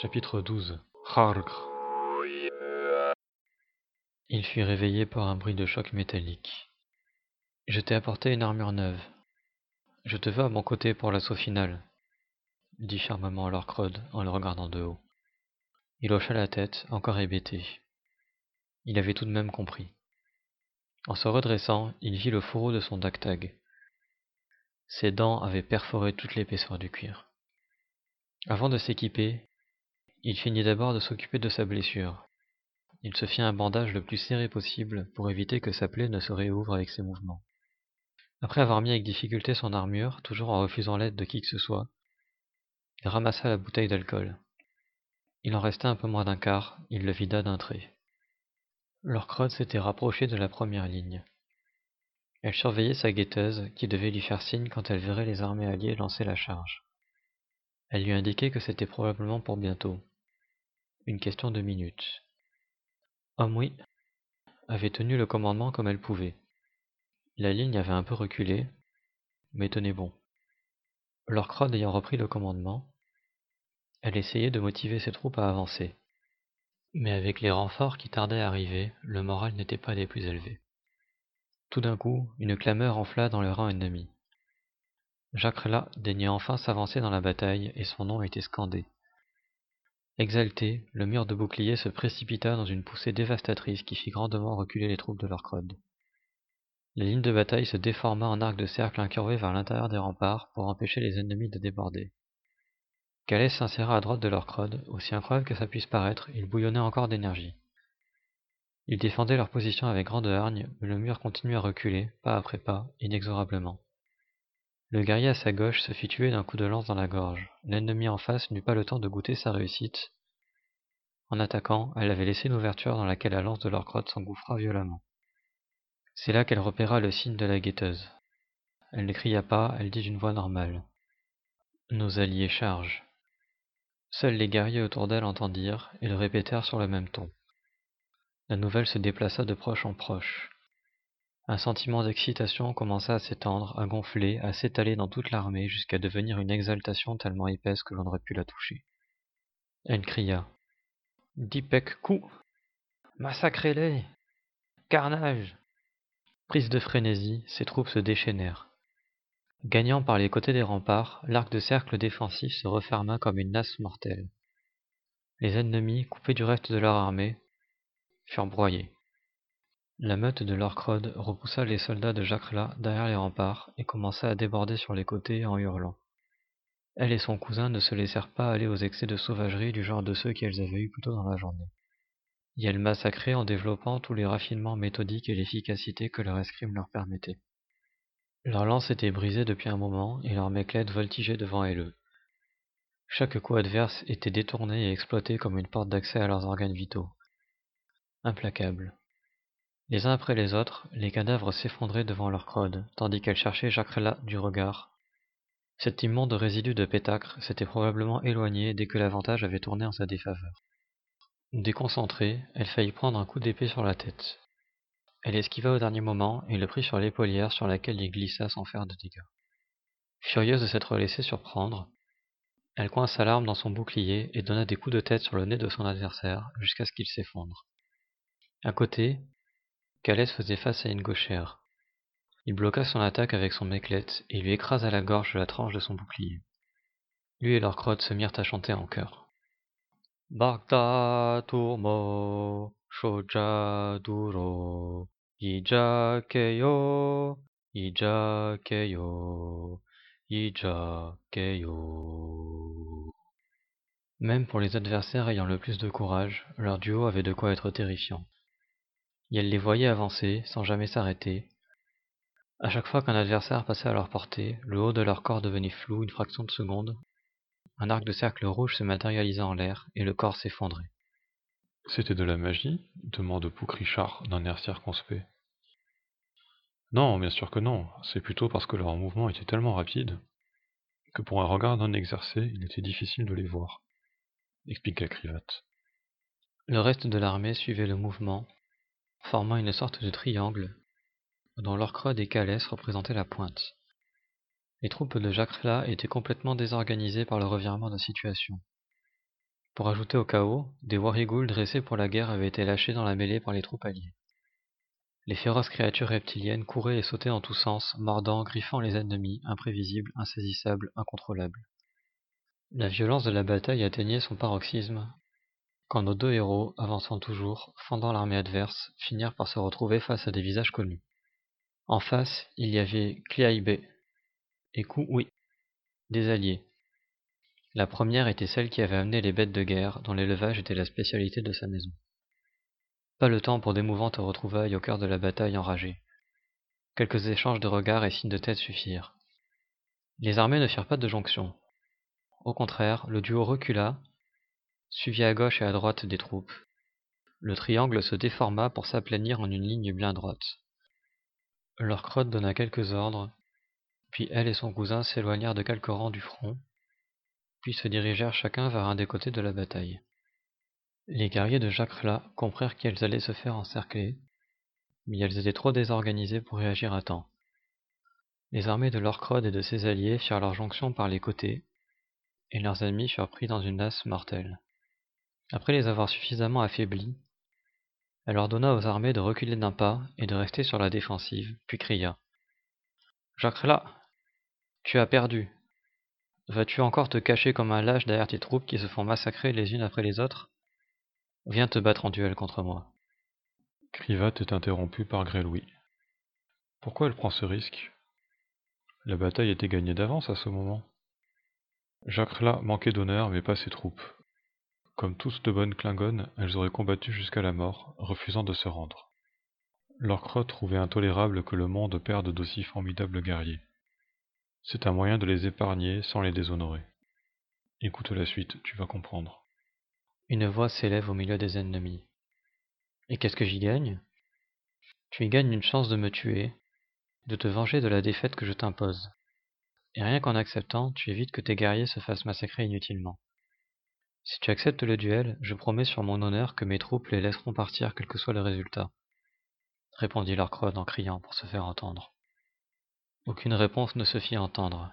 Chapitre 12 Hargr Il fut réveillé par un bruit de choc métallique. Je t'ai apporté une armure neuve. Je te veux à mon côté pour l'assaut final, dit fermement Lorcrod en le regardant de haut. Il hocha la tête, encore hébété. Il avait tout de même compris. En se redressant, il vit le fourreau de son dactag. Ses dents avaient perforé toute l'épaisseur du cuir. Avant de s'équiper, il finit d'abord de s'occuper de sa blessure. Il se fit un bandage le plus serré possible pour éviter que sa plaie ne se réouvre avec ses mouvements. Après avoir mis avec difficulté son armure, toujours en refusant l'aide de qui que ce soit, il ramassa la bouteille d'alcool. Il en restait un peu moins d'un quart, il le vida d'un trait. Lorcrod s'était rapproché de la première ligne. Elle surveillait sa guetteuse, qui devait lui faire signe quand elle verrait les armées alliées lancer la charge. Elle lui indiquait que c'était probablement pour bientôt. Une question de minutes. Omri avait tenu le commandement comme elle pouvait. La ligne avait un peu reculé, mais tenait bon. Lorcrod ayant repris le commandement, elle essayait de motiver ses troupes à avancer. Mais avec les renforts qui tardaient à arriver, le moral n'était pas des plus élevés. Tout d'un coup, une clameur enfla dans le rang ennemi. Jacques daignait enfin s'avancer dans la bataille et son nom était scandé. Exalté, le mur de bouclier se précipita dans une poussée dévastatrice qui fit grandement reculer les troupes de Lorcrod. La ligne de bataille se déforma en arc de cercle incurvé vers l'intérieur des remparts pour empêcher les ennemis de déborder. Calais s'inséra à droite de Lorcrod, aussi incroyable que ça puisse paraître, il bouillonnait encore d'énergie. Ils défendaient leur position avec grande hargne, mais le mur continuait à reculer, pas après pas, inexorablement. Le guerrier à sa gauche se fit tuer d'un coup de lance dans la gorge. L'ennemi en face n'eut pas le temps de goûter sa réussite. En attaquant, elle avait laissé une ouverture dans laquelle la lance de leur crotte s'engouffra violemment. C'est là qu'elle repéra le signe de la guetteuse. Elle ne cria pas, elle dit d'une voix normale. Nos alliés chargent. Seuls les guerriers autour d'elle entendirent et le répétèrent sur le même ton. La nouvelle se déplaça de proche en proche. Un sentiment d'excitation commença à s'étendre, à gonfler, à s'étaler dans toute l'armée jusqu'à devenir une exaltation tellement épaisse que l'on n'aurait pu la toucher. Elle cria. Dipek coup Massacrez-les Carnage Prise de frénésie, ses troupes se déchaînèrent. Gagnant par les côtés des remparts, l'arc de cercle défensif se referma comme une nasse mortelle. Les ennemis, coupés du reste de leur armée, furent broyés. La meute de Lorcrod repoussa les soldats de Jacrela derrière les remparts et commença à déborder sur les côtés en hurlant. Elle et son cousin ne se laissèrent pas aller aux excès de sauvagerie du genre de ceux qu'elles avaient eus plus tôt dans la journée. Et elles massacraient en développant tous les raffinements méthodiques et l'efficacité que leur escrime leur permettait. Leurs lances étaient brisées depuis un moment et leurs méclettes voltigeaient devant elles. Chaque coup adverse était détourné et exploité comme une porte d'accès à leurs organes vitaux implacables. Les uns après les autres, les cadavres s'effondraient devant leur crode, tandis qu'elle cherchait Jacrella du regard. Cet immonde résidu de pétacre s'était probablement éloigné dès que l'avantage avait tourné en sa défaveur. Déconcentrée, elle faillit prendre un coup d'épée sur la tête. Elle esquiva au dernier moment et le prit sur l'épaulière sur laquelle il glissa sans faire de dégâts. Furieuse de s'être laissée surprendre, elle coinça l'arme dans son bouclier et donna des coups de tête sur le nez de son adversaire jusqu'à ce qu'il s'effondre. À côté, Calès faisait face à une gauchère. Il bloqua son attaque avec son meclette et lui écrasa la gorge de la tranche de son bouclier. Lui et leur crotte se mirent à chanter en chœur. Turmo, Shoja Ija Keyo, Keyo. Même pour les adversaires ayant le plus de courage, leur duo avait de quoi être terrifiant et elle les voyait avancer sans jamais s'arrêter. À chaque fois qu'un adversaire passait à leur portée, le haut de leur corps devenait flou une fraction de seconde. Un arc de cercle rouge se matérialisait en l'air et le corps s'effondrait. C'était de la magie? demande Pouc Richard d'un air circonspect. Non, bien sûr que non, c'est plutôt parce que leur mouvement était tellement rapide que pour un regard non exercé, il était difficile de les voir, expliqua Crivate. Le reste de l'armée suivait le mouvement, formant une sorte de triangle dont l'orcrode et Calès représentaient la pointe. Les troupes de Jacrela étaient complètement désorganisées par le revirement de situation. Pour ajouter au chaos, des warigouls dressés pour la guerre avaient été lâchés dans la mêlée par les troupes alliées. Les féroces créatures reptiliennes couraient et sautaient en tous sens, mordant, griffant les ennemis, imprévisibles, insaisissables, incontrôlables. La violence de la bataille atteignait son paroxysme, quand nos deux héros, avançant toujours, fendant l'armée adverse, finirent par se retrouver face à des visages connus. En face, il y avait Cliaibé et oui, des alliés. La première était celle qui avait amené les bêtes de guerre, dont l'élevage était la spécialité de sa maison. Pas le temps pour d'émouvantes retrouvailles au cœur de la bataille enragée. Quelques échanges de regards et signes de tête suffirent. Les armées ne firent pas de jonction. Au contraire, le duo recula, suivi à gauche et à droite des troupes. Le triangle se déforma pour s'aplanir en une ligne bien droite. Leur donna quelques ordres, puis elle et son cousin s'éloignèrent de quelques rangs du front, puis se dirigèrent chacun vers un des côtés de la bataille. Les guerriers de Jacques-La comprirent qu'elles allaient se faire encercler, mais elles étaient trop désorganisées pour réagir à temps. Les armées de Lorcrod et de ses alliés firent leur jonction par les côtés, et leurs ennemis furent pris dans une lasse mortelle. Après les avoir suffisamment affaiblis, elle ordonna aux armées de reculer d'un pas et de rester sur la défensive, puis cria. Jacques-La, tu as perdu. Vas-tu encore te cacher comme un lâche derrière tes troupes qui se font massacrer les unes après les autres? Viens te battre en duel contre moi. Krivat est interrompu par Gréloui. Pourquoi elle prend ce risque? La bataille était gagnée d'avance à ce moment. Jacques manquait d'honneur mais pas ses troupes. Comme tous de bonnes Klingones, elles auraient combattu jusqu'à la mort, refusant de se rendre. Lorcrot trouvait intolérable que le monde perde d'aussi formidables guerriers. C'est un moyen de les épargner sans les déshonorer. Écoute la suite, tu vas comprendre. Une voix s'élève au milieu des ennemis. Et qu'est-ce que j'y gagne? Tu y gagnes une chance de me tuer, de te venger de la défaite que je t'impose. Et rien qu'en acceptant, tu évites que tes guerriers se fassent massacrer inutilement. Si tu acceptes le duel, je promets sur mon honneur que mes troupes les laisseront partir quel que soit le résultat, répondit Lorcrod en criant pour se faire entendre. Aucune réponse ne se fit entendre.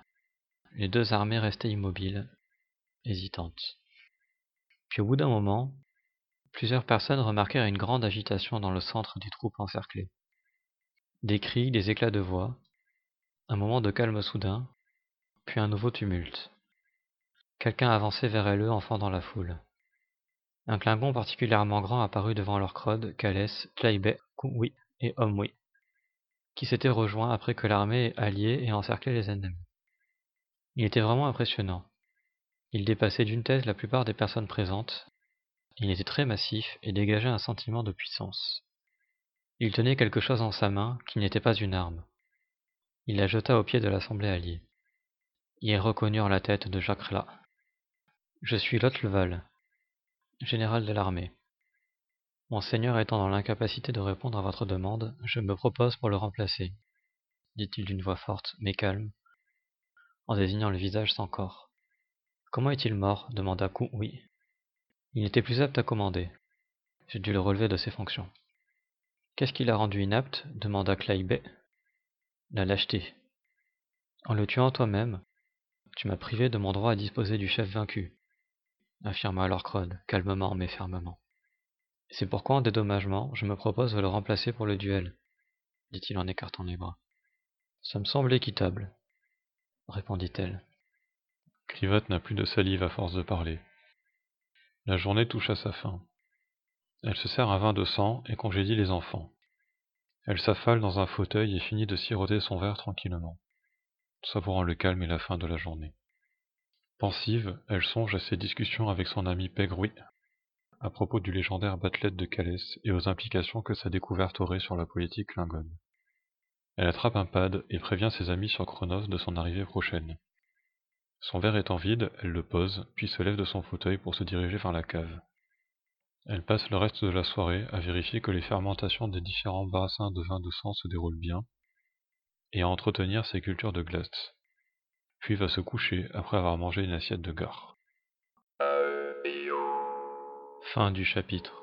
Les deux armées restaient immobiles, hésitantes. Puis au bout d'un moment, plusieurs personnes remarquèrent une grande agitation dans le centre des troupes encerclées. Des cris, des éclats de voix, un moment de calme soudain, puis un nouveau tumulte. Quelqu'un avançait vers eux en fendant la foule. Un Klingon particulièrement grand apparut devant leur crode, Kalès, Tlaibé, Kumwi et Omwi, qui s'étaient rejoints après que l'armée alliée ait encerclé les ennemis. Il était vraiment impressionnant. Il dépassait d'une thèse la plupart des personnes présentes. Il était très massif et dégageait un sentiment de puissance. Il tenait quelque chose en sa main qui n'était pas une arme. Il la jeta au pied de l'assemblée alliée. Ils reconnurent la tête de Jacques Rla. Je suis Lotleval, général de l'armée. Mon seigneur étant dans l'incapacité de répondre à votre demande, je me propose pour le remplacer, dit-il d'une voix forte mais calme, en désignant le visage sans corps. Comment est-il mort? demanda Ku Oui. Il n'était plus apte à commander. J'ai dû le relever de ses fonctions. Qu'est-ce qui l'a rendu inapte? demanda Claybet. La lâcheté. En le tuant toi-même, tu m'as privé de mon droit à disposer du chef vaincu, affirma Lorcrod, calmement mais fermement. C'est pourquoi en dédommagement, je me propose de le remplacer pour le duel, dit-il en écartant les bras. Ça me semble équitable, répondit-elle. Krivat n'a plus de salive à force de parler. La journée touche à sa fin. Elle se sert un vin de sang et congédie les enfants. Elle s'affale dans un fauteuil et finit de siroter son verre tranquillement, savourant le calme et la fin de la journée. Pensive, elle songe à ses discussions avec son ami Pegrui à propos du légendaire Batlet de Calès et aux implications que sa découverte aurait sur la politique klingone. Elle attrape un pad et prévient ses amis sur Chronos de son arrivée prochaine. Son verre étant vide, elle le pose, puis se lève de son fauteuil pour se diriger vers la cave. Elle passe le reste de la soirée à vérifier que les fermentations des différents bassins de vin de sang se déroulent bien, et à entretenir ses cultures de glace, puis va se coucher après avoir mangé une assiette de gare. Fin du chapitre.